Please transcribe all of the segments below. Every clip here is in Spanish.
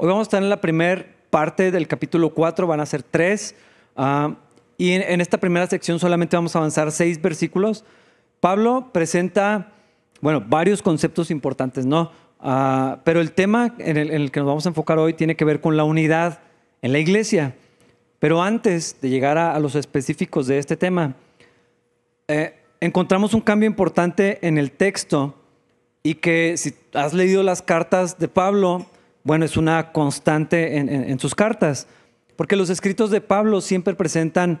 Hoy vamos a estar en la primera parte del capítulo 4, van a ser tres. ah, y en, en esta primera sección solamente vamos a avanzar seis versículos. Pablo presenta, bueno, varios conceptos importantes, ¿no? Ah, pero el tema en el, en el que nos vamos a enfocar hoy tiene que ver con la unidad en la iglesia. Pero antes de llegar a, a los específicos de este tema, eh, encontramos un cambio importante en el texto y que si has leído las cartas de Pablo, bueno, es una constante en, en- sus cartas, porque los escritos de Pablo siempre presentan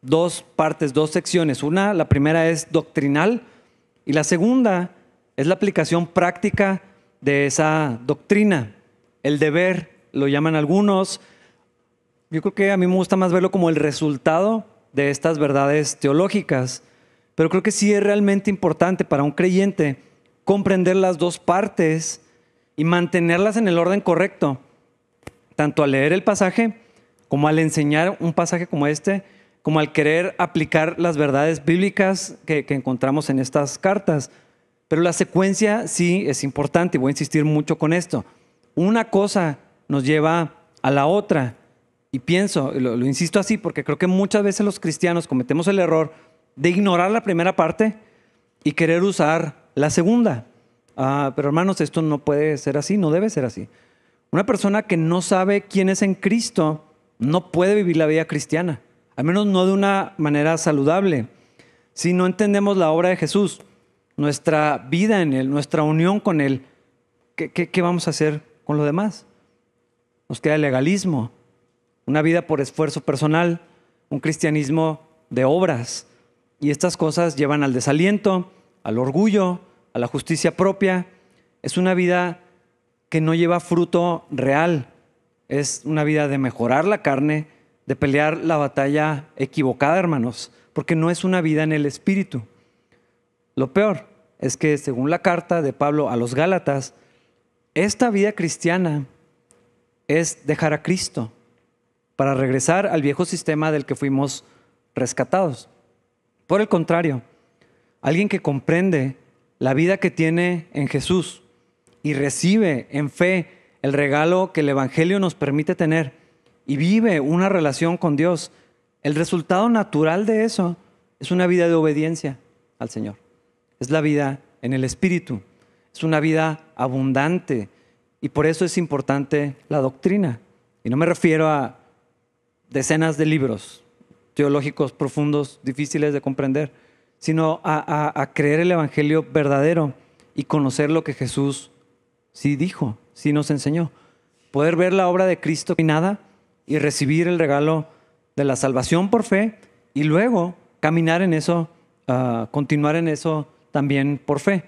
dos partes, dos secciones. Una, la primera es doctrinal y la segunda es la aplicación práctica de esa doctrina. El deber, lo llaman algunos, yo creo que a mí me gusta más verlo como el resultado de estas verdades teológicas, pero creo que sí es realmente importante para un creyente comprender las dos partes y mantenerlas en el orden correcto, tanto al leer el pasaje como al enseñar un pasaje como este, como al querer aplicar las verdades bíblicas que, encontramos en estas cartas. Pero la secuencia sí es importante y voy a insistir mucho con esto. Una cosa nos lleva a la otra. Y pienso, lo insisto así, porque creo que muchas veces los cristianos cometemos el error de ignorar la primera parte y querer usar la segunda. Ah, pero hermanos, esto no puede ser así, no debe ser así. Una persona que no sabe quién es en Cristo no puede vivir la vida cristiana, al menos no de una manera saludable. Si no entendemos la obra de Jesús, nuestra vida en Él, nuestra unión con Él, ¿qué, qué- qué vamos a hacer con lo demás? Nos queda el legalismo, una vida por esfuerzo personal, un cristianismo de obras. Y estas cosas llevan al desaliento, al orgullo, a la justicia propia. Es una vida que no lleva fruto real. Es una vida de mejorar la carne, de pelear la batalla equivocada, hermanos, porque no es una vida en el espíritu. Lo peor es que según la carta de Pablo a los Gálatas, esta vida cristiana es dejar a Cristo para regresar al viejo sistema del que fuimos rescatados. Por el contrario, alguien que comprende la vida que tiene en Jesús y recibe en fe el regalo que el Evangelio nos permite tener y vive una relación con Dios, el resultado natural de eso es una vida de obediencia al Señor. Es la vida en el Espíritu. Es una vida abundante. Y por eso es importante la doctrina. Y no me refiero a decenas de libros teológicos profundos, difíciles de comprender, sino a, creer el Evangelio verdadero y conocer lo que Jesús sí dijo, sí nos enseñó. Poder ver la obra de Cristo y nada y recibir el regalo de la salvación por fe y luego caminar en eso, ah, continuar en eso también por fe.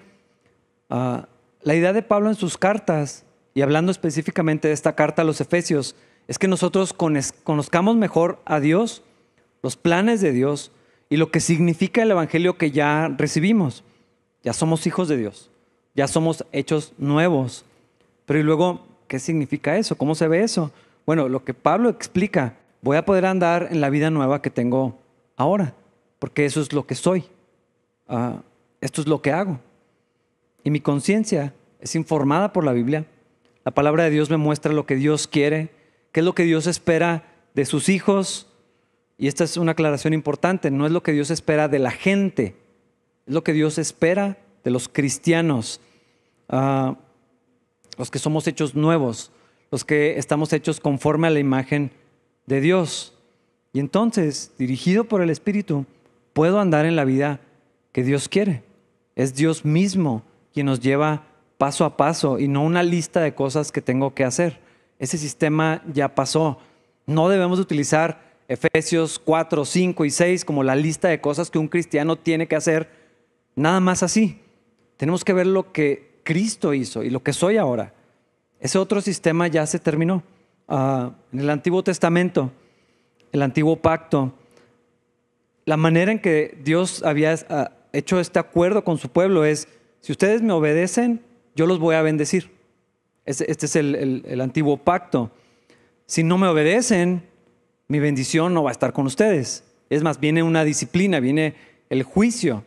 Ah, la idea de Pablo en sus cartas, y hablando específicamente de esta carta a los Efesios, es que nosotros conozcamos mejor a Dios, los planes de Dios y lo que significa el Evangelio que ya recibimos. Ya somos hijos de Dios, ya somos hechos nuevos. Pero y luego, ¿qué significa eso? ¿Cómo se ve eso? Bueno, lo que Pablo explica, voy a poder andar en la vida nueva que tengo ahora, porque eso es lo que soy. Ah, esto es lo que hago. Y mi conciencia es informada por la Biblia. La palabra de Dios me muestra lo que Dios quiere, qué es lo que Dios espera de sus hijos. Y esta es una aclaración importante, no es lo que Dios espera de la gente, es lo que Dios espera de los cristianos, ah, los que somos hechos nuevos, los que estamos hechos conforme a la imagen de Dios. Y entonces, dirigido por el Espíritu, puedo andar en la vida que Dios quiere. Es Dios mismo quien nos lleva paso a paso y no una lista de cosas que tengo que hacer. Ese sistema ya pasó. No debemos utilizar Efesios 4, 5 y 6 como la lista de cosas que un cristiano tiene que hacer nada más así. Tenemos que ver lo que Cristo hizo y lo que soy ahora. Ese otro sistema ya se terminó. Ah, en el Antiguo Testamento, el Antiguo Pacto, la manera en que Dios había ah, hecho este acuerdo con su pueblo es, si ustedes me obedecen, yo los voy a bendecir. Este, es el- el antiguo pacto. Si no me obedecen, mi bendición no va a estar con ustedes. Es más, viene una disciplina, viene el juicio.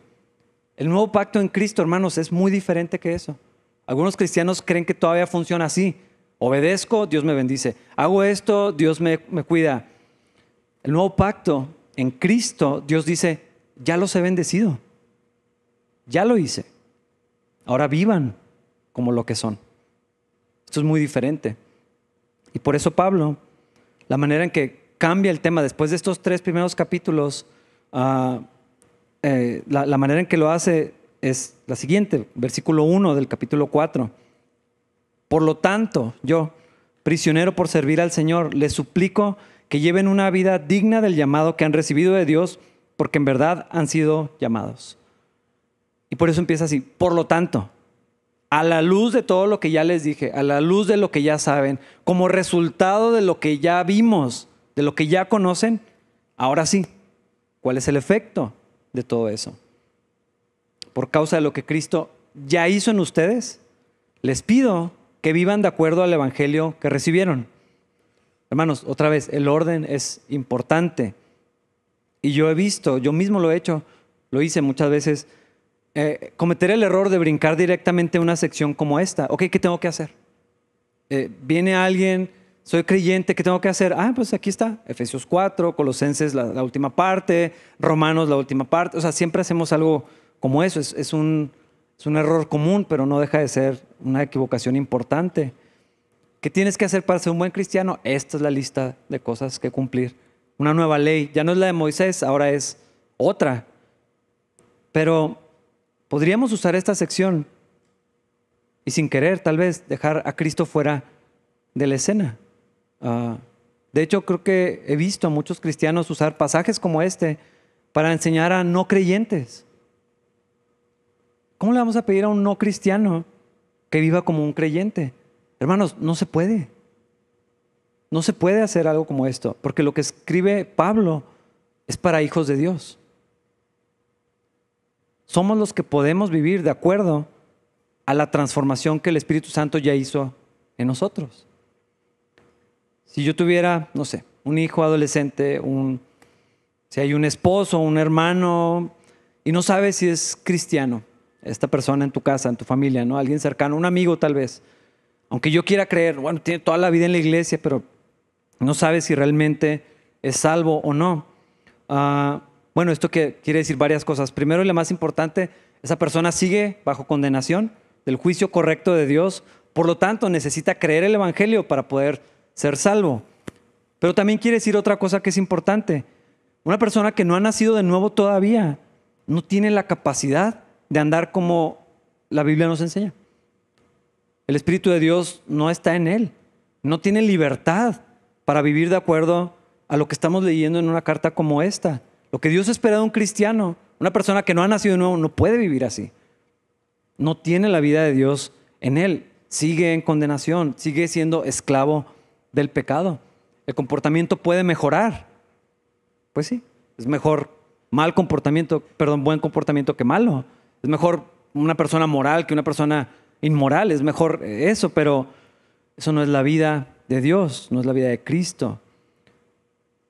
El nuevo pacto en Cristo, hermanos, es muy diferente que eso. Algunos cristianos creen que todavía funciona así. Obedezco, Dios me bendice. Hago esto, Dios me, me cuida. El nuevo pacto en Cristo, Dios dice, ya los he bendecido. Ya lo hice. Ahora vivan como lo que son. Esto es muy diferente. Y por eso Pablo, la manera en que cambia el tema después de estos tres primeros capítulos, ah, eh, la, la manera en que lo hace es la siguiente, versículo 1 del capítulo 4. Por lo tanto, yo, prisionero por servir al Señor, les suplico que lleven una vida digna del llamado que han recibido de Dios, porque en verdad han sido llamados. Y por eso empieza así, por lo tanto, a la luz de todo lo que ya les dije, a la luz de lo que ya saben, como resultado de lo que ya vimos, de lo que ya conocen, ahora sí, ¿cuál es el efecto de todo eso? Por causa de lo que Cristo ya hizo en ustedes, les pido que vivan de acuerdo al Evangelio que recibieron. Hermanos, otra vez, el orden es importante. Y yo he visto, yo mismo lo he hecho, lo hice muchas veces, eh, cometer el error de brincar directamente una sección como esta. Ok, ¿qué tengo que hacer? Eh, viene alguien, soy creyente, ¿qué tengo que hacer? Ah, pues aquí está, Efesios 4, Colosenses la, última parte, Romanos la última parte. O sea, siempre hacemos algo como eso. Es, un, es un error común, pero no deja de ser una equivocación importante. ¿Qué tienes que hacer para ser un buen cristiano? Esta es la lista de cosas que cumplir. Una nueva ley. Ya no es la de Moisés, ahora es otra. Pero podríamos usar esta sección y sin querer tal vez dejar a Cristo fuera de la escena. Ah, de hecho, creo que he visto a muchos cristianos usar pasajes como este para enseñar a no creyentes. ¿Cómo le vamos a pedir a un no cristiano que viva como un creyente? Hermanos, no se puede. No se puede hacer algo como esto, porque lo que escribe Pablo es para hijos de Dios somos los que podemos vivir de acuerdo a la transformación que el Espíritu Santo ya hizo en nosotros. Si yo tuviera, no sé, un hijo adolescente, un, si hay un esposo, un hermano, y no sabes si es cristiano, esta persona en tu casa, en tu familia, ¿no? Alguien cercano, un amigo tal vez. Aunque yo quiera creer, bueno, tiene toda la vida en la iglesia, pero no sabes si realmente es salvo o no. Uh, bueno, esto quiere decir varias cosas. Primero y la más importante, esa persona sigue bajo condenación del juicio correcto de Dios, por lo tanto necesita creer el Evangelio para poder ser salvo. Pero también quiere decir otra cosa que es importante. Una persona que no ha nacido de nuevo todavía no tiene la capacidad de andar como la Biblia nos enseña. El Espíritu de Dios no está en él. No tiene libertad para vivir de acuerdo a lo que estamos leyendo en una carta como esta. Lo que Dios espera de un cristiano, una persona que no ha nacido de nuevo, no puede vivir así. No tiene la vida de Dios en él. Sigue en condenación, sigue siendo esclavo del pecado. El comportamiento puede mejorar. Pues sí, es mejor mal comportamiento, perdón, buen comportamiento que malo. Es mejor una persona moral que una persona inmoral, es mejor eso, pero eso no es la vida de Dios, no es la vida de Cristo.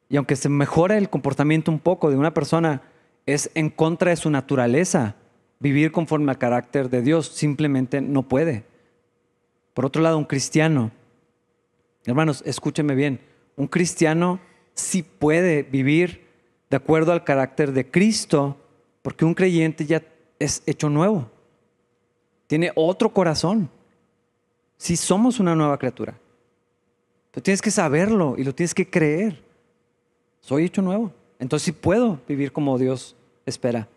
Y aunque se mejore el comportamiento un poco de una persona, es en contra de su naturaleza vivir conforme al carácter de Dios. Simplemente no puede. Por otro lado, un cristiano, hermanos, escúchenme bien, un cristiano sí puede vivir de acuerdo al carácter de Cristo, porque un creyente ya es hecho nuevo. Tiene otro corazón. Si somos una nueva criatura. Pero tienes que saberlo y lo tienes que creer soy hecho nuevo. Entonces sí puedo vivir como Dios espera.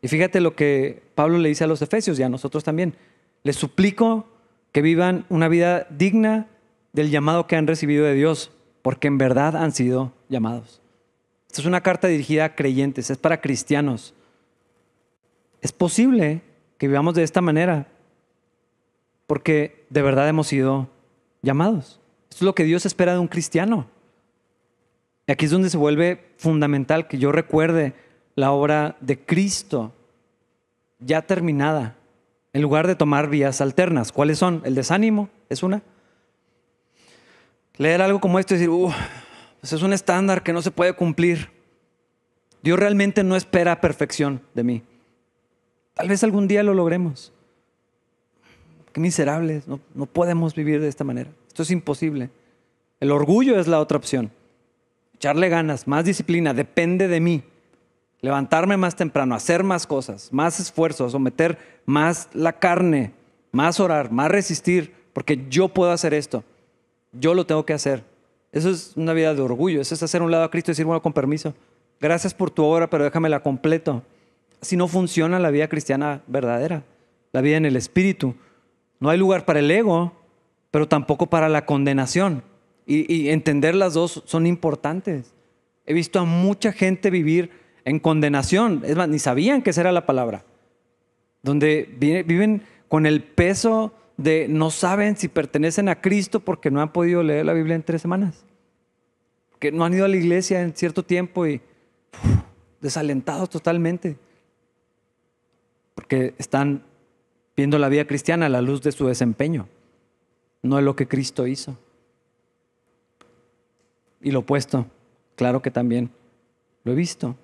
Y fíjate lo que Pablo le dice a los efesios y a nosotros también. Les suplico que vivan una vida digna del llamado que han recibido de Dios, porque en verdad han sido llamados. Esta es una carta dirigida a creyentes, es para cristianos. Es posible que vivamos de esta manera, porque de verdad hemos sido llamados. Esto es lo que Dios espera de un cristiano. Y aquí es donde se vuelve fundamental que yo recuerde la obra de Cristo ya terminada, en lugar de tomar vías alternas. ¿Cuáles son? El desánimo es una. Leer algo como esto y decir, pues es un estándar que no se puede cumplir. Dios realmente no espera perfección de mí. Tal vez algún día lo logremos. Qué miserables, no, podemos vivir de esta manera. Esto es imposible. El orgullo es la otra opción. Echarle ganas, más disciplina, depende de mí. Levantarme más temprano, hacer más cosas, más esfuerzos, someter más la carne, más orar, más resistir, porque yo puedo hacer esto. Yo lo tengo que hacer. Eso es una vida de orgullo. Eso es hacer un lado a Cristo y decir, bueno, con permiso. Gracias por tu obra, pero déjamela completo. Así no funciona la vida cristiana verdadera, la vida en el Espíritu. No hay lugar para el ego, pero tampoco para la condenación. Y, entender las dos son importantes. He visto a mucha gente vivir en condenación. Es más, ni sabían que esa era la palabra. Donde viven con el peso de no saben si pertenecen a Cristo porque no han podido leer la Biblia en tres semanas. Que no han ido a la iglesia en cierto tiempo y desalentados totalmente. Porque están viendo la vida cristiana a la luz de su desempeño, no es lo que Cristo hizo. Y lo opuesto, claro que también lo he visto.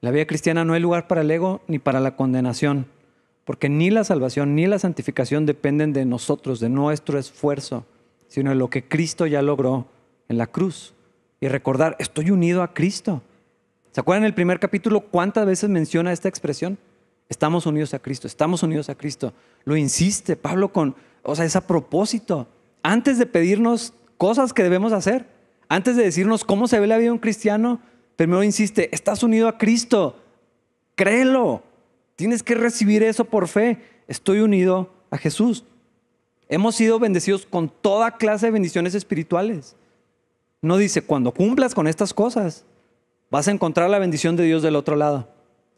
La vida cristiana no hay lugar para el ego ni para la condenación, porque ni la salvación ni la santificación dependen de nosotros, de nuestro esfuerzo, sino de lo que Cristo ya logró en la cruz. Y recordar, estoy unido a Cristo. ¿Se acuerdan en el primer capítulo cuántas veces menciona esta expresión? Estamos unidos a Cristo, estamos unidos a Cristo. Lo insiste Pablo con, o sea, es a propósito. Antes de pedirnos cosas que debemos hacer, antes de decirnos cómo se ve la vida de un cristiano, primero insiste, estás unido a Cristo, créelo, tienes que recibir eso por fe, estoy unido a Jesús. Hemos sido bendecidos con toda clase de bendiciones espirituales. No dice, cuando cumplas con estas cosas, vas a encontrar la bendición de Dios del otro lado.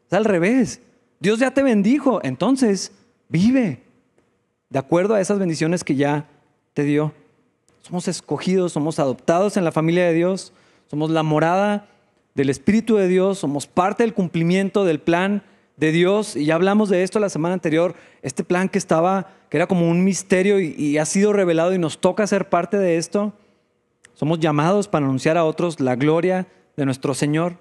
Es al revés. Dios ya te bendijo, entonces vive de acuerdo a esas bendiciones que ya te dio. Somos escogidos, somos adoptados en la familia de Dios, somos la morada del Espíritu de Dios, somos parte del cumplimiento del plan de Dios. Y ya hablamos de esto la semana anterior, este plan que estaba, que era como un misterio y, y ha sido revelado y nos toca ser parte de esto. Somos llamados para anunciar a otros la gloria de nuestro Señor.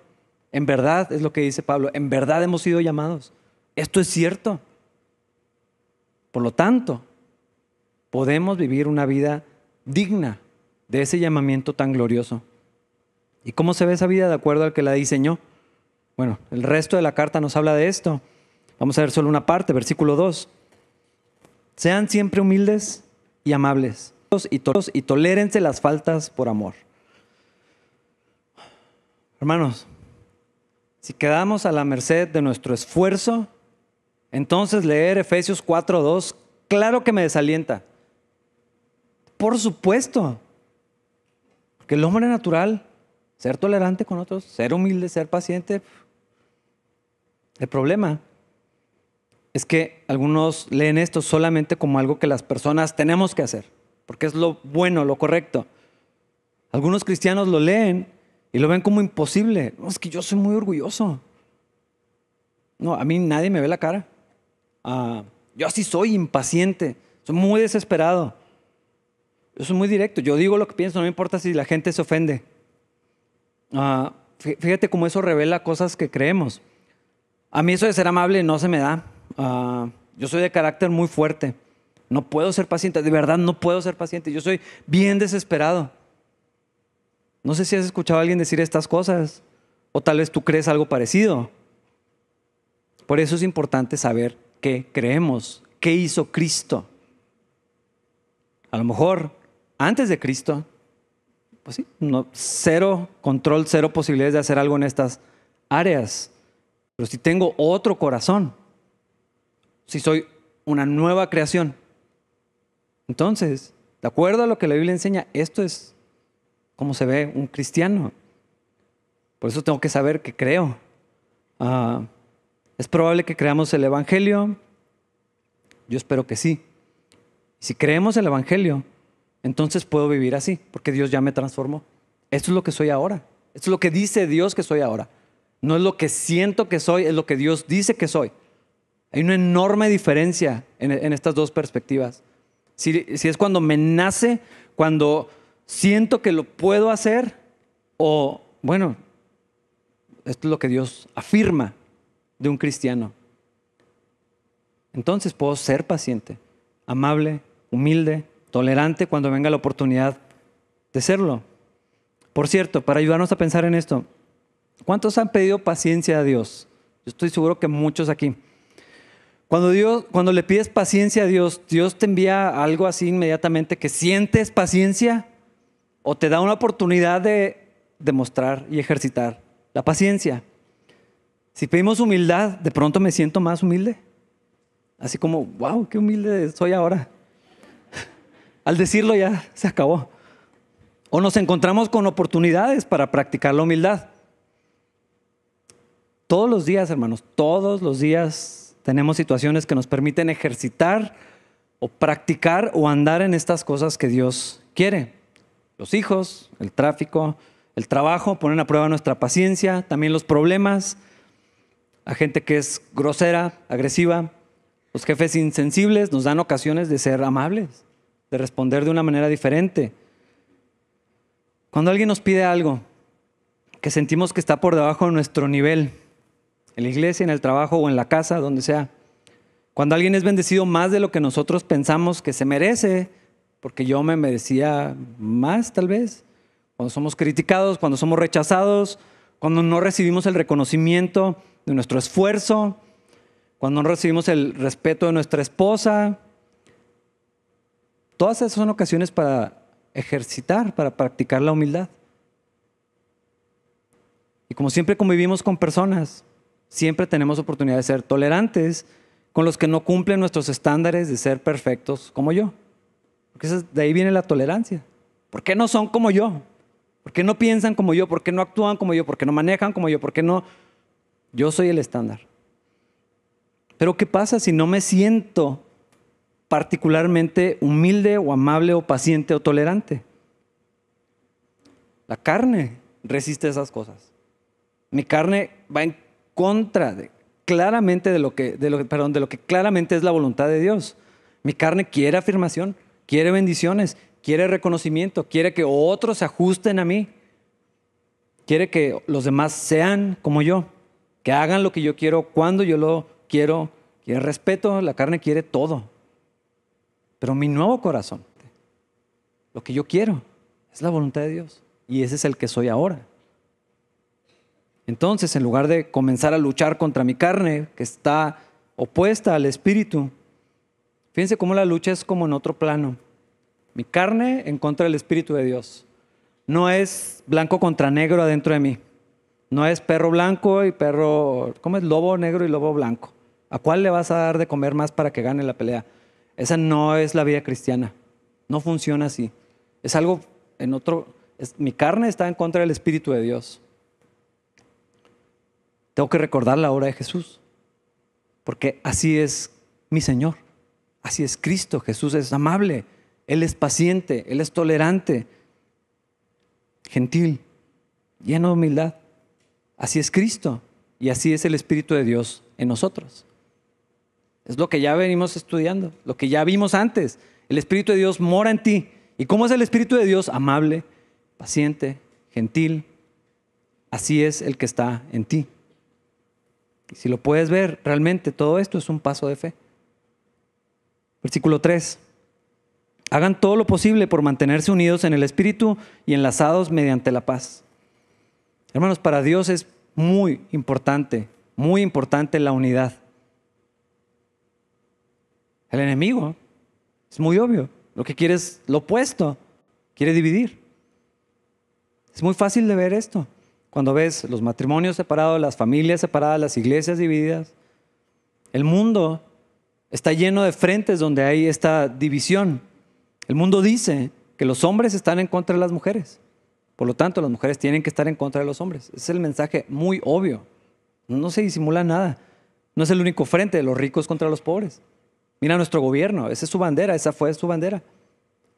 En verdad, es lo que dice Pablo, en verdad hemos sido llamados. Esto es cierto. Por lo tanto, podemos vivir una vida digna de ese llamamiento tan glorioso. ¿Y cómo se ve esa vida de acuerdo al que la diseñó? Bueno, el resto de la carta nos habla de esto. Vamos a ver solo una parte, versículo 2. Sean siempre humildes y amables y, y tolérense las faltas por amor. Hermanos, si quedamos a la merced de nuestro esfuerzo, entonces leer Efesios 4.2, claro que me desalienta. Por supuesto. Que el hombre natural, ser tolerante con otros, ser humilde, ser paciente. El problema es que algunos leen esto solamente como algo que las personas tenemos que hacer, porque es lo bueno, lo correcto. Algunos cristianos lo leen y lo ven como imposible. No, es que yo soy muy orgulloso. No, a mí nadie me ve la cara. Ah, yo así soy impaciente, soy muy desesperado. Yo soy muy directo, yo digo lo que pienso, no me importa si la gente se ofende. Ah, fíjate cómo eso revela cosas que creemos. A mí eso de ser amable no se me da. Ah, yo soy de carácter muy fuerte. No puedo ser paciente, de verdad no puedo ser paciente. Yo soy bien desesperado. No sé si has escuchado a alguien decir estas cosas o tal vez tú crees algo parecido. Por eso es importante saber qué creemos, qué hizo Cristo. A lo mejor antes de Cristo, pues sí, no, cero control, cero posibilidades de hacer algo en estas áreas. Pero si tengo otro corazón, si soy una nueva creación, entonces, de acuerdo a lo que la Biblia enseña, esto es como se ve un cristiano. Por eso tengo que saber que creo. Ah, es probable que creamos el Evangelio. Yo espero que sí. Si creemos el Evangelio, entonces puedo vivir así, porque Dios ya me transformó. Esto es lo que soy ahora. Esto es lo que dice Dios que soy ahora. No es lo que siento que soy, es lo que Dios dice que soy. Hay una enorme diferencia en, estas dos perspectivas. Si, si es cuando me nace, cuando siento que lo puedo hacer, o bueno, esto es lo que Dios afirma de un cristiano. Entonces puedo ser paciente, amable, humilde, tolerante cuando venga la oportunidad de serlo. Por cierto, para ayudarnos a pensar en esto, ¿cuántos han pedido paciencia a Dios? Yo estoy seguro que muchos aquí. Cuando, Dios, cuando le pides paciencia a Dios, Dios te envía algo así inmediatamente que sientes paciencia o te da una oportunidad de demostrar y ejercitar la paciencia. Si pedimos humildad, de pronto me siento más humilde. Así como, wow, qué humilde soy ahora. Al decirlo ya se acabó. O nos encontramos con oportunidades para practicar la humildad. Todos los días, hermanos, todos los días tenemos situaciones que nos permiten ejercitar o practicar o andar en estas cosas que Dios quiere. Los hijos, el tráfico, el trabajo ponen a prueba nuestra paciencia, también los problemas, la gente que es grosera, agresiva, los jefes insensibles nos dan ocasiones de ser amables, de responder de una manera diferente. Cuando alguien nos pide algo que sentimos que está por debajo de nuestro nivel, en la iglesia, en el trabajo o en la casa, donde sea, cuando alguien es bendecido más de lo que nosotros pensamos que se merece, porque yo me merecía más tal vez, cuando somos criticados, cuando somos rechazados, cuando no recibimos el reconocimiento de nuestro esfuerzo, cuando no recibimos el respeto de nuestra esposa. Todas esas son ocasiones para ejercitar, para practicar la humildad. Y como siempre convivimos con personas, siempre tenemos oportunidad de ser tolerantes con los que no cumplen nuestros estándares de ser perfectos como yo. Porque de ahí viene la tolerancia. ¿Por qué no son como yo? ¿Por qué no piensan como yo? ¿Por qué no actúan como yo? ¿Por qué no manejan como yo? ¿Por qué no? Yo soy el estándar. Pero ¿qué pasa si no me siento particularmente humilde o amable o paciente o tolerante? La carne resiste esas cosas. Mi carne va en contra claramente de lo que, de lo, perdón, de lo que claramente es la voluntad de Dios. Mi carne quiere afirmación, quiere bendiciones, quiere reconocimiento, quiere que otros se ajusten a mí, quiere que los demás sean como yo, que hagan lo que yo quiero cuando yo lo quiero, quiere respeto, la carne quiere todo. Pero mi nuevo corazón, lo que yo quiero, es la voluntad de Dios. Y ese es el que soy ahora. Entonces, en lugar de comenzar a luchar contra mi carne, que está opuesta al espíritu, fíjense cómo la lucha es como en otro plano. Mi carne en contra del Espíritu de Dios. No es blanco contra negro adentro de mí. No es perro blanco y perro, ¿cómo es? Lobo negro y lobo blanco. ¿A cuál le vas a dar de comer más para que gane la pelea? Esa no es la vida cristiana. No funciona así. Es algo en otro. mi carne está en contra del Espíritu de Dios. Tengo que recordar la obra de Jesús. Porque así es mi Señor. Así es Cristo. Jesús es amable. Él es paciente, Él es tolerante, gentil, lleno de humildad. Así es Cristo y así es el Espíritu de Dios en nosotros. Es lo que ya venimos estudiando, lo que ya vimos antes. El Espíritu de Dios mora en ti. ¿Y cómo es el Espíritu de Dios? Amable, paciente, gentil. Así es el que está en ti. Si lo puedes ver, realmente todo esto es un paso de fe. Versículo 3. Hagan todo lo posible por mantenerse unidos en el Espíritu y enlazados mediante la paz. Hermanos, para Dios es muy importante, muy importante la unidad. El enemigo es muy obvio. Lo que quiere es lo opuesto. Quiere dividir. Es muy fácil de ver esto. Cuando ves los matrimonios separados, las familias separadas, las iglesias divididas. El mundo está lleno de frentes donde hay esta división. El mundo dice que los hombres están en contra de las mujeres. Por lo tanto, las mujeres tienen que estar en contra de los hombres. Ese es el mensaje muy obvio. No se disimula nada. No es el único frente de los ricos contra los pobres. Mira nuestro gobierno, esa es su bandera, esa fue su bandera.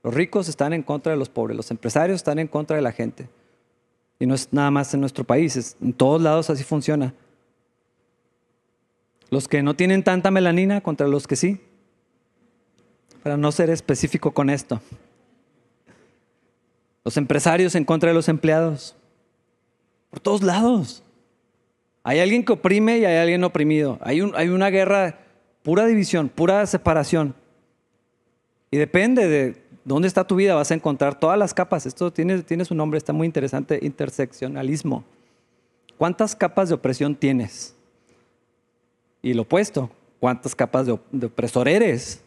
Los ricos están en contra de los pobres, los empresarios están en contra de la gente. Y no es nada más en nuestro país, es, en todos lados así funciona. Los que no tienen tanta melanina contra los que sí para no ser específico con esto. Los empresarios en contra de los empleados. Por todos lados. Hay alguien que oprime y hay alguien oprimido. Hay, hay una guerra, pura división, pura separación. Y depende de ¿dónde está tu vida? Vas a encontrar todas las capas. Esto tiene, tiene su nombre, está muy interesante, interseccionalismo. ¿Cuántas capas de opresión tienes? Y lo opuesto, ¿cuántas capas de, de opresor eres?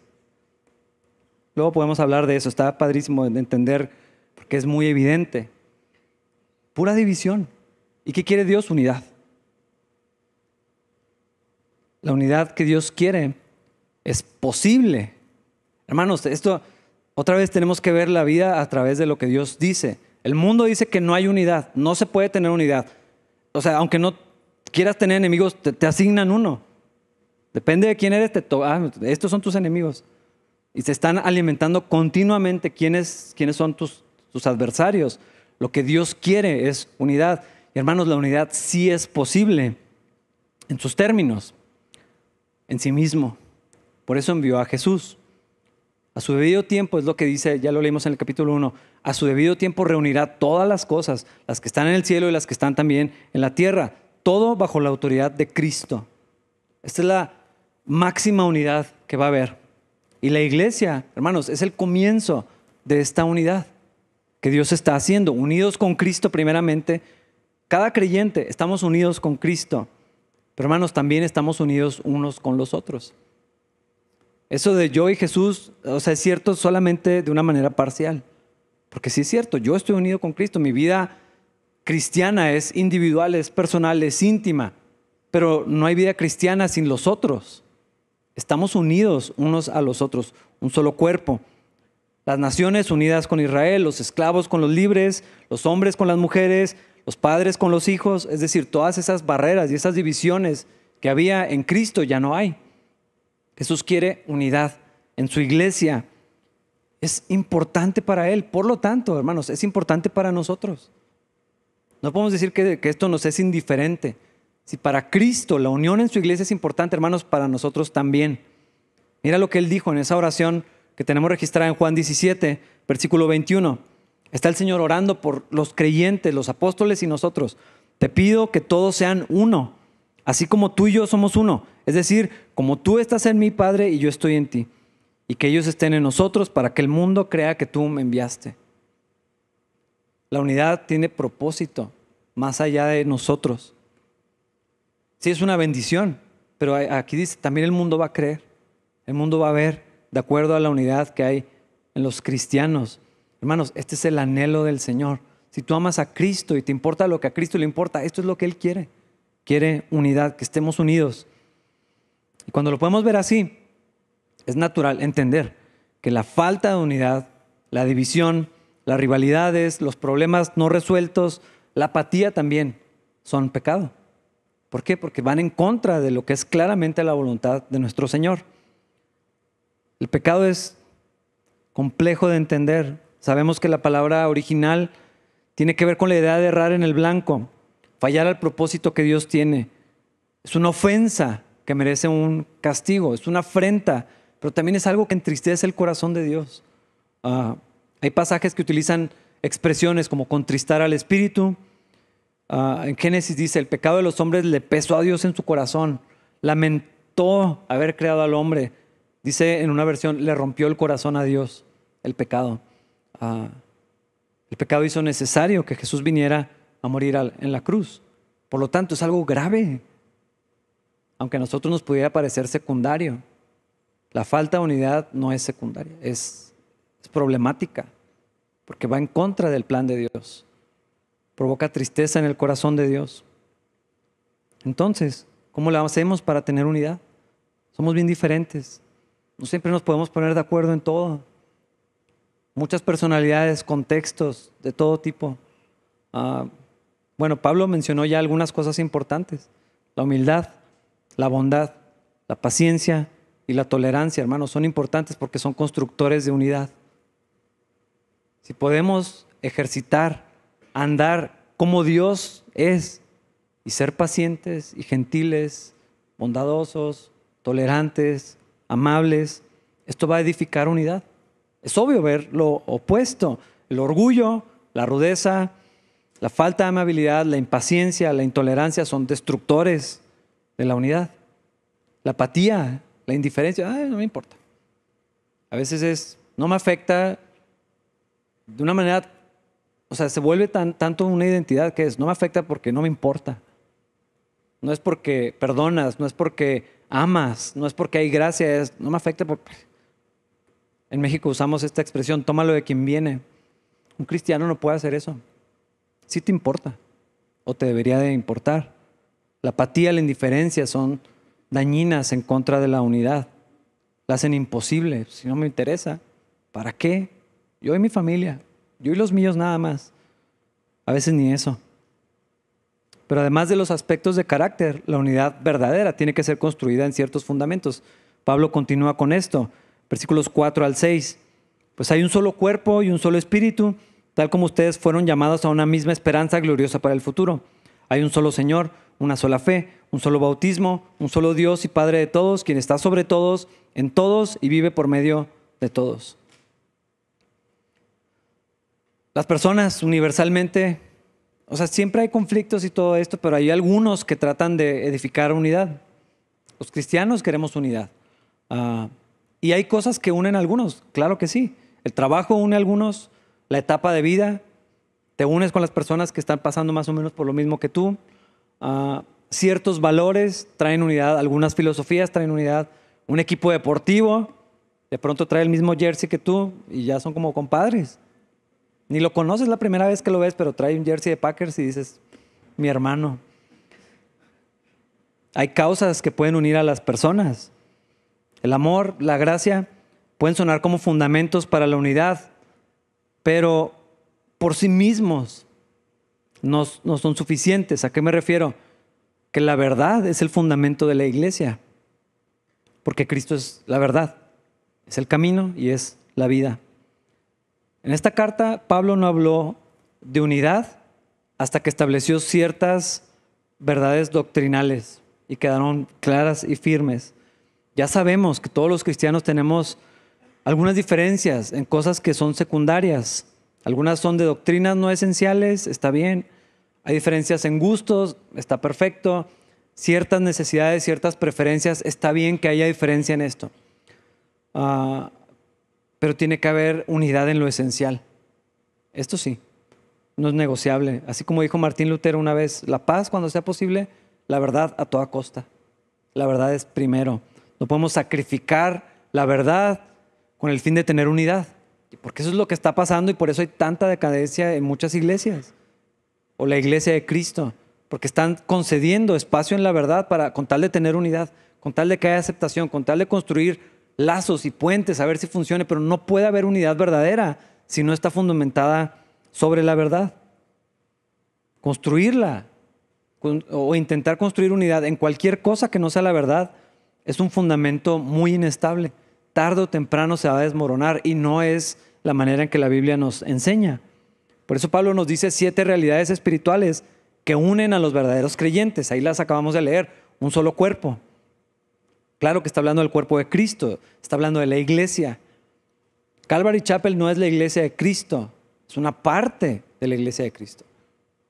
Luego podemos hablar de eso, está padrísimo de entender, porque es muy evidente. Pura división. ¿Y qué quiere Dios? Unidad. La unidad que Dios quiere es posible. Hermanos, esto otra vez tenemos que ver la vida a través de lo que Dios dice. El mundo dice que no hay unidad, no se puede tener unidad. O sea, aunque no quieras tener enemigos, te, asignan uno. Depende de quién eres, ah, estos son tus enemigos. Y se están alimentando continuamente quiénes, quiénes son tus, tus adversarios. Lo que Dios quiere es unidad. Y hermanos, la unidad sí es posible en sus términos en sí mismo. Por eso envió a Jesús. A su debido tiempo, es lo que dice, ya lo leímos en el capítulo 1, a su debido tiempo reunirá todas las cosas, las que están en el cielo y las que están también en la tierra, todo bajo la autoridad de Cristo. Esta es la máxima unidad que va a haber. Y la iglesia, hermanos, es el comienzo de esta unidad que Dios está haciendo, unidos con Cristo primeramente. Cada creyente estamos unidos con Cristo. Pero hermanos, también estamos unidos unos con los otros. Eso de yo y Jesús, o sea, es cierto solamente de una manera parcial. Porque sí es cierto, yo estoy unido con Cristo, mi vida cristiana es individual, es personal, es íntima, pero no hay vida cristiana sin los otros. Estamos unidos unos a los otros, un solo cuerpo. Las naciones unidas con Israel, los esclavos con los libres, los hombres con las mujeres, los padres con los hijos, es decir, todas esas barreras y esas divisiones que había en Cristo ya no hay. Jesús quiere unidad en su iglesia. Es importante para Él. Por lo tanto, hermanos, es importante para nosotros. No podemos decir que, esto nos es indiferente. Si para Cristo la unión en su iglesia es importante, hermanos, para nosotros también. Mira lo que Él dijo en esa oración que tenemos registrada en Juan 17, versículo 21. Está el Señor orando por los creyentes, los apóstoles y nosotros. Te pido que todos sean uno, así como tú y yo somos uno. Es decir, como tú estás en mi Padre y yo estoy en ti. Y que ellos estén en nosotros para que el mundo crea que tú me enviaste. La unidad tiene propósito más allá de nosotros. Sí, es una bendición, pero aquí dice, también el mundo va a creer. El mundo va a ver, de acuerdo a la unidad que hay en los cristianos. Hermanos, este es el anhelo del Señor. Si tú amas a Cristo y te importa lo que a Cristo le importa, esto es lo que Él quiere. Quiere unidad, que estemos unidos. Y cuando lo podemos ver así, es natural entender que la falta de unidad, la división, las rivalidades, los problemas no resueltos, la apatía también son pecado. ¿Por qué? Porque van en contra de lo que es claramente la voluntad de nuestro Señor. El pecado es complejo de entender, Sabemos que la palabra original tiene que ver con la idea de errar en el blanco, fallar al propósito que Dios tiene. Es una ofensa que merece un castigo, es una afrenta, pero también es algo que entristece el corazón de Dios. Ah, hay pasajes que utilizan expresiones como contristar al espíritu. Ah, en Génesis dice, el pecado de los hombres le pesó a Dios en su corazón, lamentó haber creado al hombre. Dice en una versión, le rompió el corazón a Dios el pecado. Ah, el pecado hizo necesario que Jesús viniera morir en la cruz. Por lo tanto, es algo grave, aunque a nosotros nos pudiera parecer secundario. La falta de unidad no es secundaria, es, es problemática, porque va en contra del plan de Dios. Provoca tristeza en el corazón de Dios. Entonces, ¿cómo lo hacemos para tener unidad? Somos bien diferentes. No siempre nos podemos poner de acuerdo en todo muchas personalidades, contextos de todo tipo. Ah, bueno, Pablo mencionó ya algunas cosas importantes. La humildad, la bondad, la paciencia y la tolerancia, hermanos, son importantes porque son constructores de unidad. Si podemos ejercitar, andar como Dios es y ser pacientes y gentiles, bondadosos, tolerantes, amables, esto va a edificar unidad. Es obvio ver lo opuesto, el orgullo, la rudeza, la falta de amabilidad, la impaciencia, la intolerancia son destructores de la unidad. La apatía, la indiferencia, no me importa. A veces es, no me afecta, de una manera, o sea, se vuelve tan, tanto una identidad que es, no me afecta porque no me importa. No es porque perdonas, no es porque amas, no es porque hay gracia, es, no me afecta porque... En México usamos esta expresión, tómalo de quien viene. Un cristiano no puede hacer eso. Sí te importa, o te debería de importar. La apatía, la indiferencia son dañinas en contra de la unidad. La hacen imposible. Si no me interesa, ¿para qué? Yo y mi familia, yo y los míos nada más. A veces ni eso. Pero además de los aspectos de carácter, la unidad verdadera tiene que ser construida en ciertos fundamentos. Pablo continúa con esto, versículos 4 al 6. Pues hay un solo cuerpo y un solo espíritu, tal como ustedes fueron llamados a una misma esperanza gloriosa para el futuro. Hay un solo Señor, una sola fe, un solo bautismo, un solo Dios y Padre de todos, quien está sobre todos, en todos y vive por medio de todos. Las personas universalmente o sea, siempre hay conflictos y todo esto, pero hay algunos que tratan de edificar unidad. Los cristianos queremos unidad. Ah, y hay cosas que unen a algunos, claro que sí. El trabajo une a algunos, la etapa de vida, te unes con las personas que están pasando más o menos por lo mismo que tú. Ah, ciertos valores traen unidad, algunas filosofías traen unidad. Un equipo deportivo de pronto trae el mismo jersey que tú y ya son como compadres. Ni lo conoces la primera vez que lo ves, pero trae un jersey de Packers y dices, mi hermano. Hay causas que pueden unir a las personas. El amor, la gracia, pueden sonar como fundamentos para la unidad, pero por sí mismos no, son suficientes. ¿A qué me refiero? Que la verdad es el fundamento de la iglesia, porque Cristo es la verdad, es el camino y es la vida. En esta carta Pablo no habló de unidad hasta que estableció ciertas verdades doctrinales y quedaron claras y firmes. Ya sabemos que todos los cristianos tenemos algunas diferencias en cosas que son secundarias. Algunas son de doctrinas no esenciales, está bien. Hay diferencias en gustos, está perfecto. Ciertas necesidades, ciertas preferencias, está bien que haya diferencia en esto. Ah, pero tiene que haber unidad en lo esencial. Esto sí, no es negociable. Así como dijo Martín Lutero una vez, la paz cuando sea posible, la verdad a toda costa. La verdad es primero. No podemos sacrificar la verdad con el fin de tener unidad. Porque eso es lo que está pasando y por eso hay tanta decadencia en muchas iglesias. O la iglesia de Cristo. Porque están concediendo espacio en la verdad para, con tal de tener unidad, con tal de que haya aceptación, con tal de construir lazos y puentes a ver si funcione, pero no puede haber unidad verdadera si no está fundamentada sobre la verdad. Construirla o intentar construir unidad en cualquier cosa que no sea la verdad es un fundamento muy inestable. Tarde o temprano se va a desmoronar y no es la manera en que la Biblia nos enseña. Por eso Pablo nos dice siete realidades espirituales que unen a los verdaderos creyentes. Ahí las acabamos de leer. Un solo cuerpo, Claro que está hablando del cuerpo de Cristo, está hablando de la iglesia. Calvary Chapel no es la iglesia de Cristo, es una parte de la iglesia de Cristo.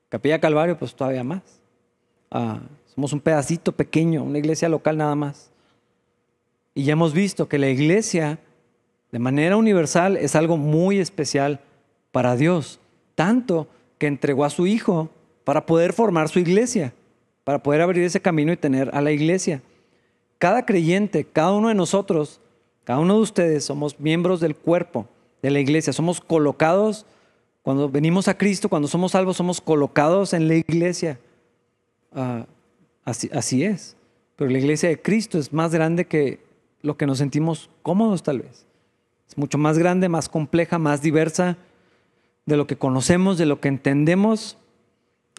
Capilla Calvario, pues todavía más. Ah, somos un pedacito pequeño, una iglesia local nada más. Y ya hemos visto que la iglesia, de manera universal, es algo muy especial para Dios. Tanto que entregó a su Hijo para poder formar su iglesia, para poder abrir ese camino y tener a la iglesia. Cada creyente, cada uno de nosotros, cada uno de ustedes somos miembros del cuerpo de la iglesia, somos colocados, cuando venimos a Cristo, cuando somos salvos, somos colocados en la iglesia. Ah, así, así es. Pero la iglesia de Cristo es más grande que lo que nos sentimos cómodos tal vez. Es mucho más grande, más compleja, más diversa de lo que conocemos, de lo que entendemos,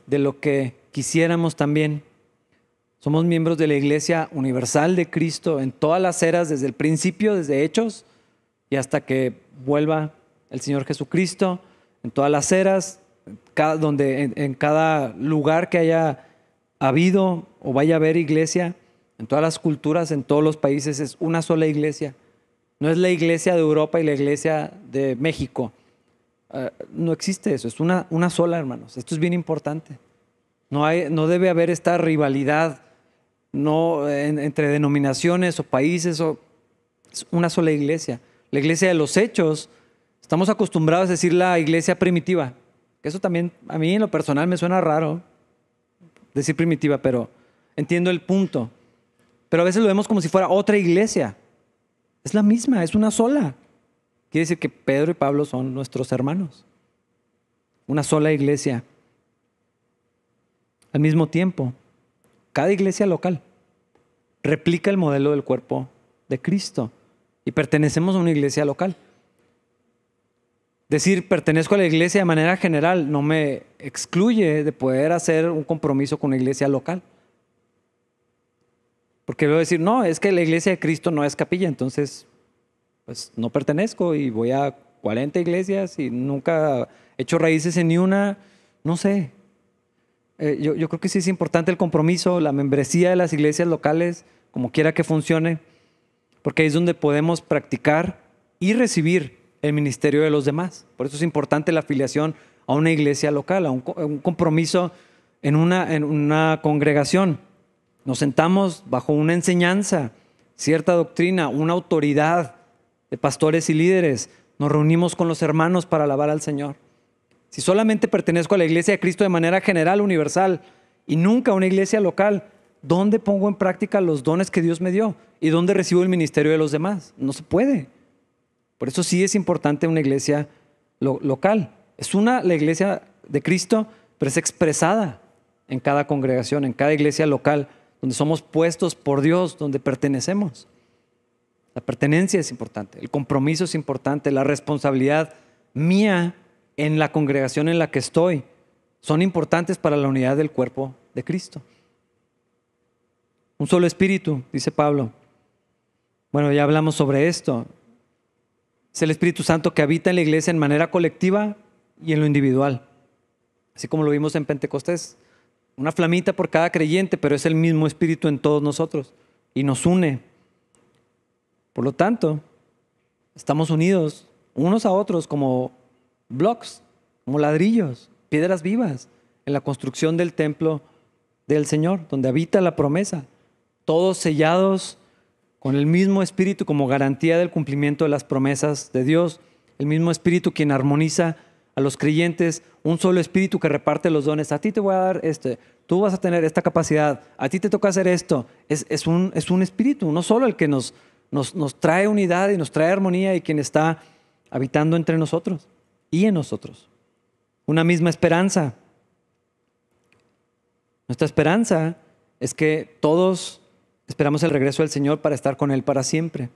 de lo que quisiéramos también. Somos miembros de la Iglesia Universal de Cristo en todas las eras, desde el principio, desde Hechos, y hasta que vuelva el Señor Jesucristo, en todas las eras, donde en, cada lugar que haya habido o vaya a haber iglesia, en todas las culturas, en todos los países, es una sola iglesia. No es la iglesia de Europa y la iglesia de México. Ah, no existe eso, es una, una sola, hermanos. Esto es bien importante. No, hay, no debe haber esta rivalidad no entre denominaciones o países, o, es una sola iglesia. La iglesia de los hechos Estamos acostumbrados a decir la iglesia primitiva. Eso también a mí en lo personal me suena raro decir primitiva, pero entiendo el punto. Pero a veces lo vemos como si fuera otra iglesia. Es la misma, es una sola. Quiere decir que Pedro y Pablo son nuestros hermanos. Una sola iglesia. Al mismo tiempo, cada iglesia local replica el modelo del cuerpo de Cristo y pertenecemos a una iglesia local. Decir pertenezco a la iglesia de manera general no me excluye de poder hacer un compromiso con una iglesia local. Porque luego decir, no, es que la iglesia de Cristo no es capilla, entonces pues no pertenezco y voy a 40 iglesias y nunca he hecho raíces en ni una, no sé. Eh, yo, yo creo que sí es importante el compromiso, la membresía de las iglesias locales, como quiera que funcione, porque ahí es donde podemos practicar y recibir el ministerio de los demás. Por eso es importante la afiliación a una iglesia local, a un, compromiso en una, en una congregación. Nos sentamos bajo una enseñanza, cierta doctrina, una autoridad de pastores y líderes. Nos reunimos con los hermanos para alabar al Señor. Si solamente pertenezco a la iglesia de Cristo de manera general, universal, y nunca a una iglesia local, ¿dónde pongo en práctica los dones que Dios me dio? ¿Y dónde recibo el ministerio de los demás? No se puede. Por eso sí es importante una iglesia local. Es una, la iglesia de Cristo, pero es expresada en cada congregación, en cada iglesia local, donde somos puestos por Dios, donde pertenecemos. La pertenencia es importante, el compromiso es importante, la responsabilidad mía en la congregación en la que estoy son importantes para la unidad del cuerpo de Cristo. Un solo espíritu, dice Pablo. Bueno, ya hablamos sobre esto. Es el Espíritu Santo que habita en la iglesia en manera colectiva y en lo individual. Así como lo vimos en Pentecostés. Una flamita por cada creyente, pero es el mismo Espíritu en todos nosotros y nos une. Por lo tanto, estamos unidos unos a otros como blocks, como ladrillos, piedras vivas en la construcción del templo del Señor, donde habita la promesa, todos sellados con el mismo espíritu como garantía del cumplimiento de las promesas de Dios, el mismo espíritu quien armoniza a los creyentes, un solo espíritu que reparte los dones. A ti te voy a dar este, tú vas a tener esta capacidad, a ti te toca hacer esto. Es, un, es un espíritu, no solo el que nos, nos, nos trae unidad y nos trae armonía y quien está habitando entre nosotros y en nosotros. Una misma esperanza. Nuestra esperanza es que todos Esperamos el regreso del Señor para estar con Él para siempre.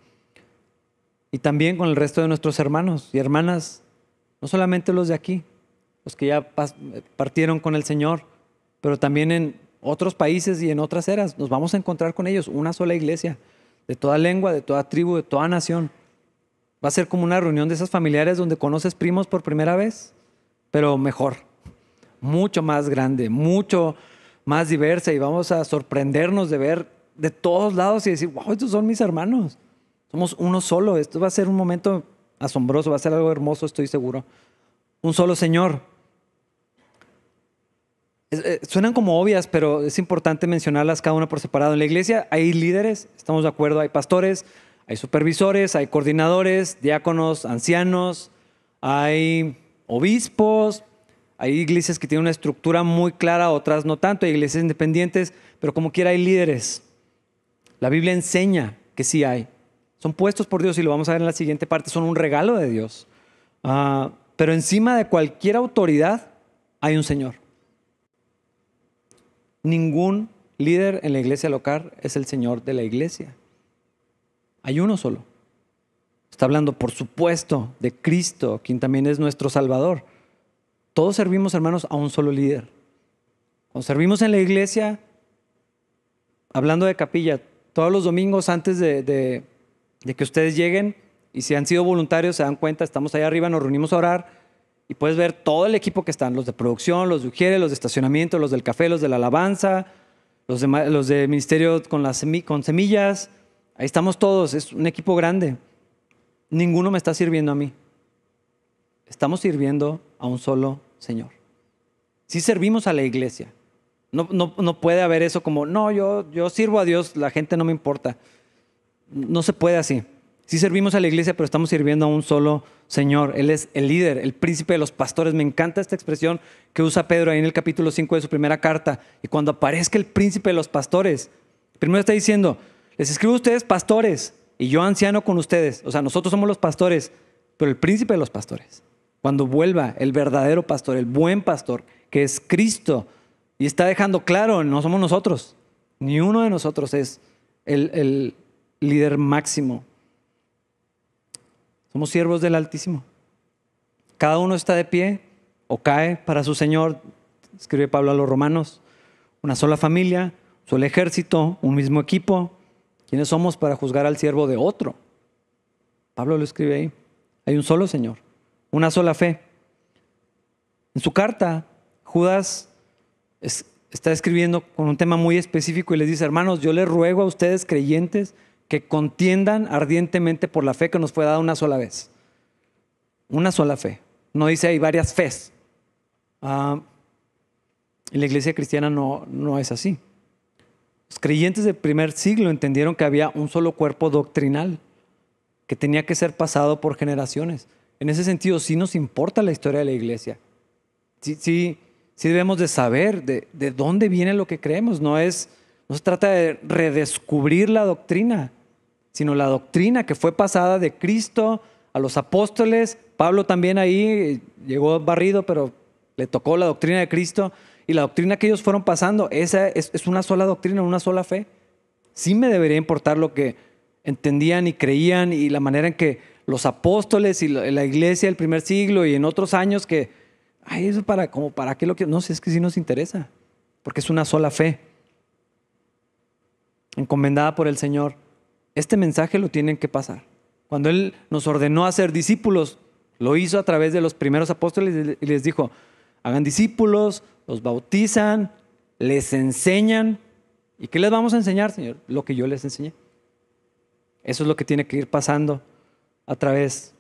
Y también con el resto de nuestros hermanos y hermanas, no solamente los de aquí, los que ya partieron con el Señor, pero también en otros países y en otras eras. Nos vamos a encontrar con ellos, una sola iglesia, de toda lengua, de toda tribu, de toda nación. Va a ser como una reunión de esas familiares donde conoces primos por primera vez, pero mejor, mucho más grande, mucho más diversa y vamos a sorprendernos de ver de todos lados y decir, wow, estos son mis hermanos. Somos uno solo. Esto va a ser un momento asombroso, va a ser algo hermoso, estoy seguro. Un solo Señor. Eh, suenan como obvias, pero es importante mencionarlas cada una por separado. En la iglesia hay líderes, estamos de acuerdo, hay pastores, hay supervisores, hay coordinadores, diáconos, ancianos, hay obispos, hay iglesias que tienen una estructura muy clara, otras no tanto, hay iglesias independientes, pero como quiera hay líderes. La Biblia enseña que sí hay. Son puestos por Dios y lo vamos a ver en la siguiente parte. Son un regalo de Dios. Ah, pero encima de cualquier autoridad hay un Señor. Ningún líder en la iglesia local es el Señor de la iglesia. Hay uno solo. Está hablando, por supuesto, de Cristo, quien también es nuestro Salvador. Todos servimos, hermanos, a un solo líder. Cuando servimos en la iglesia, hablando de capilla, todos los domingos antes de, que ustedes lleguen y si han sido voluntarios se dan cuenta, estamos ahí arriba, nos reunimos a orar y puedes ver todo el equipo que están, los de producción, los de Ujiere, los de estacionamiento, los del café, los de la alabanza, los de, los de ministerio con, las semillas. Ahí estamos todos, es un equipo grande. Ninguno me está sirviendo a mí. Estamos sirviendo a un solo Señor. Sí servimos a la iglesia, no, no, puede haber eso como, no, yo, yo sirvo a Dios, la gente no me importa. No se puede así. Sí servimos a la iglesia, pero estamos sirviendo a un solo Señor. Él es el líder, el príncipe de los pastores. Me encanta esta expresión que usa Pedro ahí en el capítulo 5 de su primera carta. Y cuando aparezca el príncipe de los pastores, primero está diciendo, les escribo a ustedes pastores y yo anciano con ustedes. O sea, nosotros somos los pastores, pero el príncipe de los pastores. Cuando vuelva el verdadero pastor, el buen pastor, que es Cristo, y está dejando claro, no somos nosotros, ni uno de nosotros es el, el líder máximo. Somos siervos del Altísimo. Cada uno está de pie o cae para su Señor, escribe Pablo a los romanos. Una sola familia, un solo ejército, un mismo equipo. ¿Quiénes somos para juzgar al siervo de otro? Pablo lo escribe ahí. Hay un solo Señor, una sola fe. En su carta, Judas está escribiendo con un tema muy específico y les dice, hermanos, yo les ruego a ustedes creyentes que contiendan ardientemente por la fe que nos fue dada una sola vez. Una sola fe. No dice hay varias fes. Ah, en la iglesia cristiana no, no es así. Los creyentes del primer siglo entendieron que había un solo cuerpo doctrinal que tenía que ser pasado por generaciones. En ese sentido, sí nos importa la historia de la iglesia. Sí, sí, sí debemos de saber de, de dónde viene lo que creemos. No es, no se trata de redescubrir la doctrina, sino la doctrina que fue pasada de Cristo a los apóstoles. Pablo también ahí llegó barrido, pero le tocó la doctrina de Cristo. Y la doctrina que ellos fueron pasando, esa es, es una sola doctrina, una sola fe. Sí me debería importar lo que entendían y creían y la manera en que los apóstoles y la iglesia del primer siglo y en otros años que, ay, eso para, como para qué lo que, no sé, es que sí nos interesa, porque es una sola fe, encomendada por el Señor. Este mensaje lo tienen que pasar. Cuando Él nos ordenó a ser discípulos, lo hizo a través de los primeros apóstoles y les dijo, hagan discípulos, los bautizan, les enseñan. ¿Y qué les vamos a enseñar, Señor? Lo que yo les enseñé. Eso es lo que tiene que ir pasando a través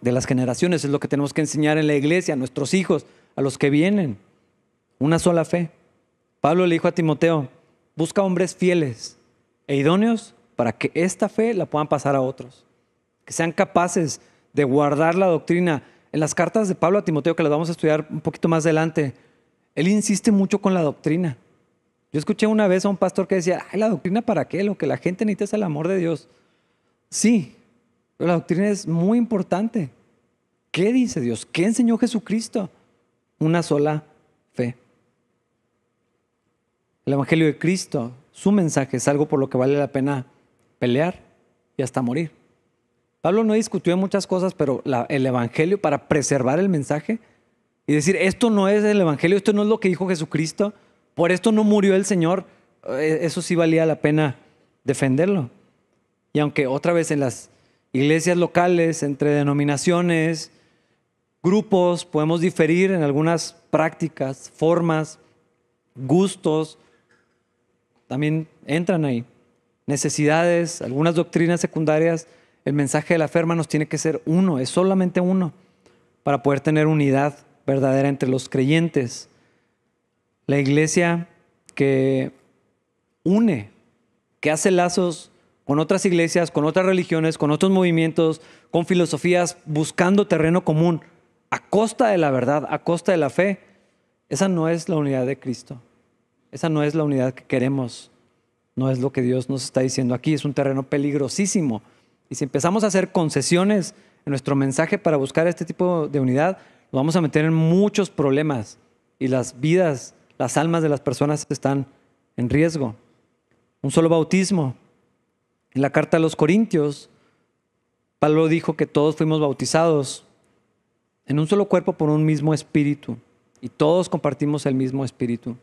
de las generaciones. Es lo que tenemos que enseñar en la iglesia, a nuestros hijos, a los que vienen. Una sola fe. Pablo le dijo a Timoteo, busca hombres fieles e idóneos para que esta fe la puedan pasar a otros. Que sean capaces de guardar la doctrina. En las cartas de Pablo a Timoteo, que las vamos a estudiar un poquito más adelante, él insiste mucho con la doctrina. Yo escuché una vez a un pastor que decía, Ay, la doctrina para qué, lo que la gente necesita es el amor de Dios. Sí, pero la doctrina es muy importante. ¿Qué dice Dios? ¿Qué enseñó Jesucristo? Una sola fe. El Evangelio de Cristo, su mensaje es algo por lo que vale la pena pelear y hasta morir. Pablo no discutió muchas cosas, pero el Evangelio para preservar el mensaje y decir, esto no es el Evangelio, esto no es lo que dijo Jesucristo, por esto no murió el Señor, eh, eso sí valía la pena defenderlo. Y aunque otra vez en las iglesias locales, entre denominaciones, grupos, podemos diferir en algunas prácticas, formas, gustos, también entran ahí. Necesidades, algunas doctrinas secundarias, el mensaje de la fe, nos tiene que ser uno, es solamente uno, para poder tener unidad verdadera entre los creyentes. La iglesia que une, que hace lazos con otras iglesias, con otras religiones, con otros movimientos, con filosofías, buscando terreno común a costa de la verdad, a costa de la fe. Esa no es la unidad de Cristo. Esa no es la unidad que queremos. No es lo que Dios nos está diciendo aquí. Es un terreno peligrosísimo. Y si empezamos a hacer concesiones en nuestro mensaje para buscar este tipo de unidad, nos vamos a meter en muchos problemas y las vidas, las almas de las personas están en riesgo. Un solo bautismo, en la carta a los Corintios, Pablo dijo que todos fuimos bautizados en un solo cuerpo por un mismo espíritu y todos compartimos el mismo espíritu.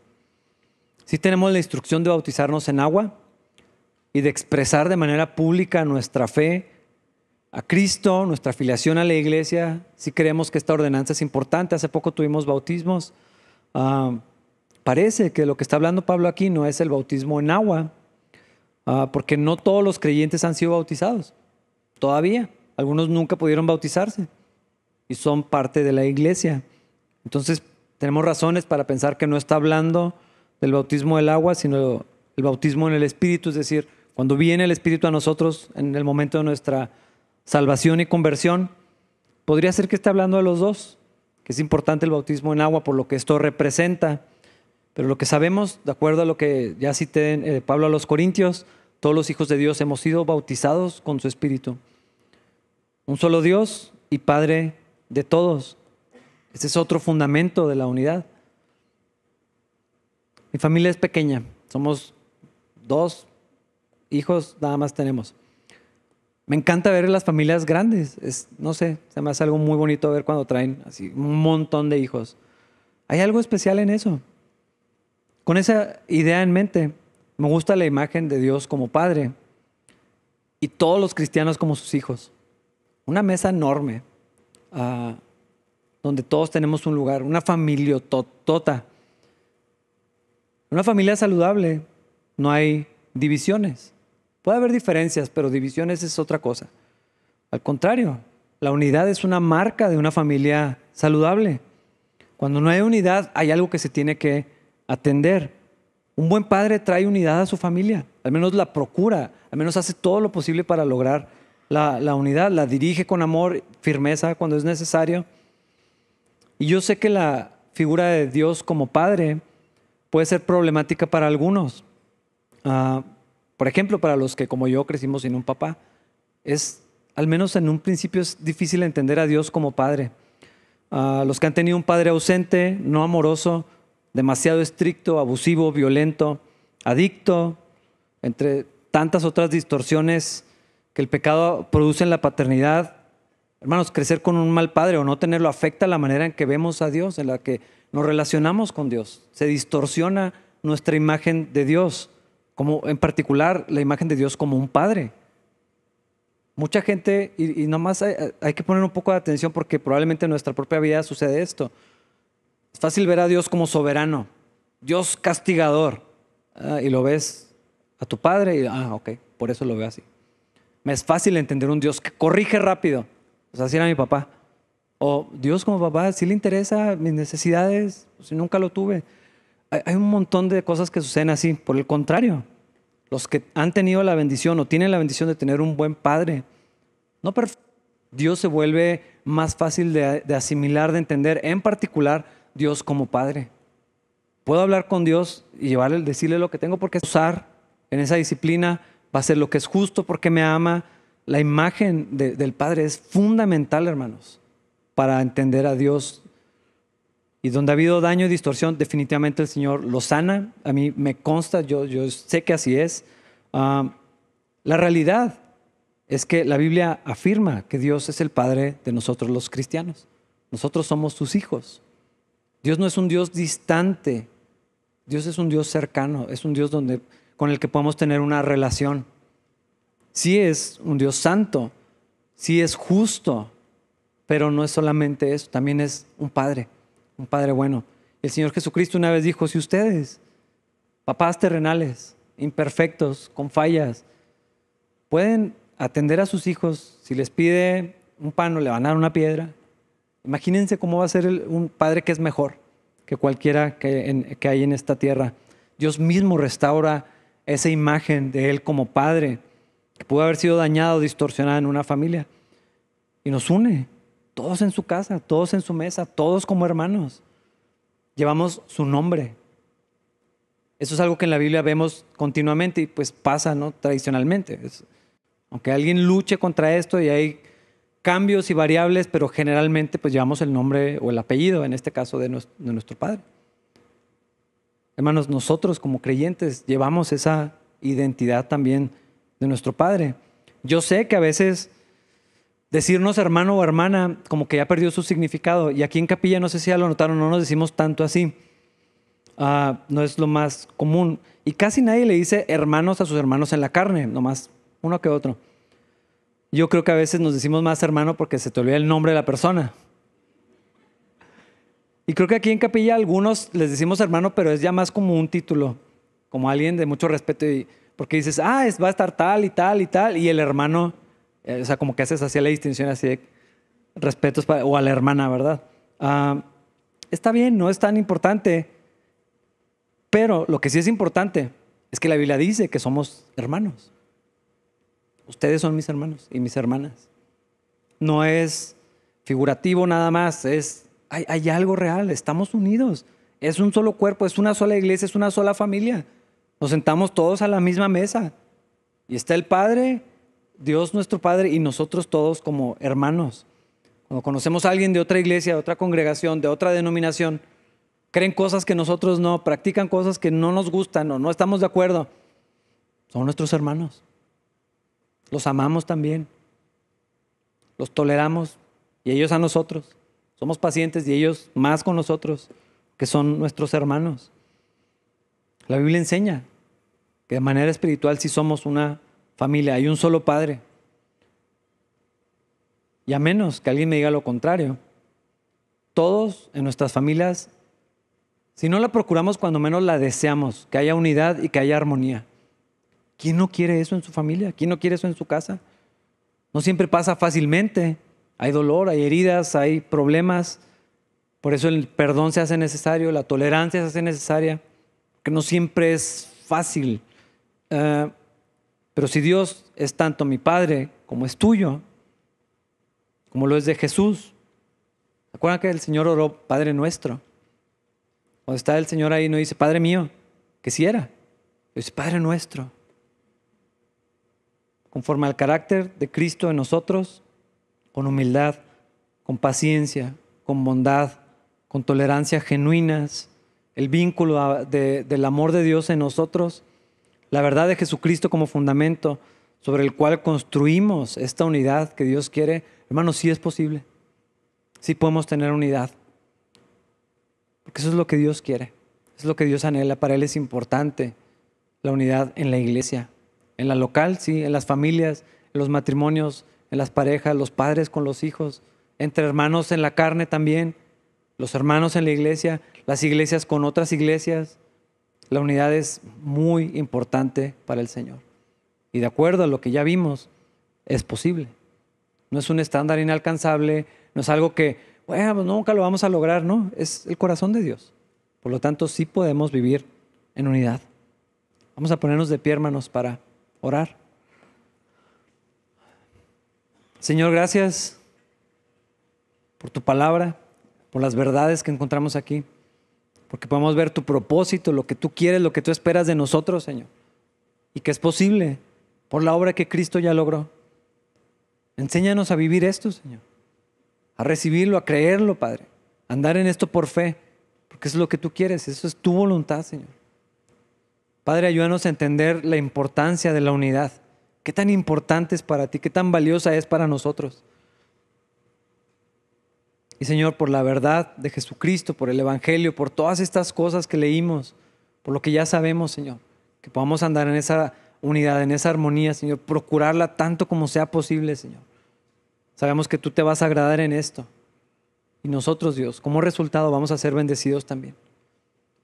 Si tenemos la instrucción de bautizarnos en agua y de expresar de manera pública nuestra fe a Cristo, nuestra afiliación a la iglesia, si creemos que esta ordenanza es importante. Hace poco tuvimos bautismos. Ah, parece que lo que está hablando Pablo aquí no es el bautismo en agua, Ah, porque no todos los creyentes han sido bautizados. Todavía. Algunos nunca pudieron bautizarse y son parte de la iglesia. Entonces, tenemos razones para pensar que no está hablando del bautismo del agua, sino el bautismo en el Espíritu, es decir, cuando viene el Espíritu a nosotros en el momento de nuestra salvación y conversión. Podría ser que esté hablando de los dos, que es importante el bautismo en agua por lo que esto representa. Pero lo que sabemos, de acuerdo a lo que ya cité eh, Pablo a los Corintios, todos los hijos de Dios hemos sido bautizados con su Espíritu. Un solo Dios y Padre de todos. Ese es otro fundamento de la unidad. Mi familia es pequeña, somos dos hijos, nada más tenemos. Me encanta ver las familias grandes, es, no sé, se me hace algo muy bonito ver cuando traen así un montón de hijos. Hay algo especial en eso. Con esa idea en mente, me gusta la imagen de Dios como Padre y todos los cristianos como sus hijos. Una mesa enorme, uh, donde todos tenemos un lugar, una familia tota. Una familia saludable, no hay divisiones. Puede haber diferencias, pero divisiones es otra cosa. Al contrario, la unidad es una marca de una familia saludable. Cuando no hay unidad, hay algo que se tiene que atender. Un buen padre trae unidad a su familia, al menos la procura, al menos hace todo lo posible para lograr la, unidad, la dirige con amor, firmeza cuando es necesario. Y yo sé que la figura de Dios como padre puede ser problemática para algunos. Ah, por ejemplo, para los que como yo crecimos sin un papá, es, al menos en un principio es difícil entender a Dios como padre. Uh, los que han tenido un padre ausente, no amoroso, demasiado estricto, abusivo, violento, adicto, entre tantas otras distorsiones que el pecado produce en la paternidad. Hermanos, crecer con un mal padre o no tenerlo afecta la manera en que vemos a Dios, en la que nos relacionamos con Dios. Se distorsiona nuestra imagen de Dios como en particular la imagen de Dios como un padre. Mucha gente, y, nomás hay, que poner un poco de atención porque probablemente en nuestra propia vida sucede esto. Es fácil ver a Dios como soberano, Dios castigador, ah, y lo ves a tu padre y, ah, ok, por eso lo veo así. Me es fácil entender un Dios que corrige rápido. O sea, así era mi papá. O Dios como papá, si le interesa mis necesidades, si nunca lo tuve hay un montón de cosas que suceden así. Por el contrario, los que han tenido la bendición o tienen la bendición de tener un buen padre, no Dios se vuelve más fácil de, asimilar, de entender, en particular Dios como padre. Puedo hablar con Dios y llevarle, decirle lo que tengo porque usar en esa disciplina, va a ser lo que es justo porque me ama. La imagen del Padre es fundamental, hermanos, para entender a Dios y donde ha habido daño y distorsión, definitivamente el Señor lo sana. A mí me consta, yo, sé que así es. Ah, la realidad es que la Biblia afirma que Dios es el Padre de nosotros los cristianos. Nosotros somos sus hijos. Dios no es un Dios distante. Dios es un Dios cercano. Es un Dios donde, con el que podemos tener una relación. Sí es un Dios santo. Sí es justo. Pero no es solamente eso. También es un Padre un Padre bueno. El Señor Jesucristo una vez dijo, si ustedes, papás terrenales, imperfectos, con fallas, pueden atender a sus hijos, si les pide un pan o le van a dar una piedra, imagínense cómo va a ser un padre que es mejor que cualquiera que, que hay en esta tierra. Dios mismo restaura esa imagen de Él como padre, que pudo haber sido dañada o distorsionada en una familia, y nos une todos en su casa, todos en su mesa, todos como hermanos. Llevamos su nombre. Eso es algo que en la Biblia vemos continuamente y pues pasa, ¿no? Tradicionalmente. aunque alguien luche contra esto y hay cambios y variables, pero generalmente pues llevamos el nombre o el apellido, en este caso de nuestro, de nuestro Padre. Hermanos, nosotros como creyentes llevamos esa identidad también de nuestro Padre. Yo sé que a veces decirnos hermano o hermana como que ya perdió su significado. Y aquí en capilla, no sé si ya lo notaron, no nos decimos tanto así. Ah, no es lo más común. Y casi nadie le dice hermanos a sus hermanos en la carne, nomás uno que otro. Yo creo que a veces nos decimos más hermano porque se te olvida el nombre de la persona. Y creo que aquí en capilla algunos les decimos hermano, pero es ya más como un título, como alguien de mucho respeto. Y, porque dices, ah, va a estar tal y tal y tal, y el hermano eh, o sea, como que haces así la distinción así de respetos o a la hermana, ¿verdad? Ah, está bien, no es tan importante, pero lo que sí es importante es que la Biblia dice que somos hermanos. Ustedes son mis hermanos y mis hermanas. no es figurativo nada más, es, hay, hay algo real, estamos unidos. Es un solo cuerpo, es una sola iglesia, es una sola familia. Nos sentamos todos a la misma mesa. Y está el Padre, Dios nuestro Padre y nosotros todos como hermanos. Cuando conocemos a alguien de otra iglesia, de otra congregación, de otra denominación, creen cosas que nosotros no, practican cosas que no nos gustan o no estamos de acuerdo. Son nuestros hermanos. Los amamos también. Los toleramos y ellos a nosotros. Somos pacientes y ellos más con nosotros, que son nuestros hermanos. La Biblia enseña que de manera espiritual sí somos una familia, hay un solo Padre. Y a menos que alguien me diga lo contrario, todos en nuestras familias, si no la procuramos, cuando menos la deseamos, que haya unidad y que haya armonía. ¿Quién no quiere eso en su familia? ¿Quién no quiere eso en su casa? No siempre pasa fácilmente. Hay dolor, hay heridas, hay problemas. Por eso el perdón se hace necesario, la tolerancia se hace necesaria, que no siempre es fácil. Eh, pero si Dios es tanto mi Padre como es tuyo, como lo es de Jesús, ¿Recuerdan que el Señor oró Padre nuestro? Cuando está el Señor ahí no dice Padre mío, que si era, dice Padre nuestro conforme al carácter de Cristo en nosotros, con humildad, con paciencia, con bondad, con tolerancia genuinas, el vínculo del amor de Dios en nosotros, la verdad de Jesucristo como fundamento sobre el cual construimos esta unidad que Dios quiere, hermanos, sí es posible. Sí podemos tener unidad. Porque eso es lo que Dios quiere. es lo que Dios anhela. Para Él es importante la unidad en la iglesia. En la local, sí, en las familias, en los matrimonios, en las parejas, los padres con los hijos, entre hermanos en la carne también, los hermanos en la iglesia, las iglesias con otras iglesias. La unidad es muy importante para el Señor. Y de acuerdo a lo que ya vimos, es posible. No es un estándar inalcanzable, no es algo que, bueno, pues nunca lo vamos a lograr, no, es el corazón de Dios. Por lo tanto, sí podemos vivir en unidad. Vamos a ponernos de pie, hermanos, para orar. Señor, gracias por tu palabra, las verdades que encontramos aquí, porque podemos ver tu propósito, lo que tú quieres, lo que tú esperas de nosotros, Señor, y que es posible por la obra que Cristo ya logró. Enséñanos a vivir esto, Señor, a recibirlo, a creerlo, Padre, a andar en esto por fe, porque es lo que tú quieres, eso es tu voluntad, Señor. Padre, ayúdanos a entender la importancia de la unidad. ¿Qué tan importante es para ti? ¿Qué tan valiosa es para nosotros? Y Señor, por la verdad de Jesucristo, por el Evangelio, por todas estas cosas que leímos, por lo que ya sabemos, Señor, que podamos andar en esa unidad, en esa armonía, Señor, procurarla tanto como sea posible, Señor. Sabemos que tú te vas a agradar en esto. Y nosotros, Dios, como resultado vamos a ser bendecidos también.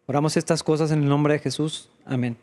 Oramos estas cosas en el nombre de Jesús. Amén.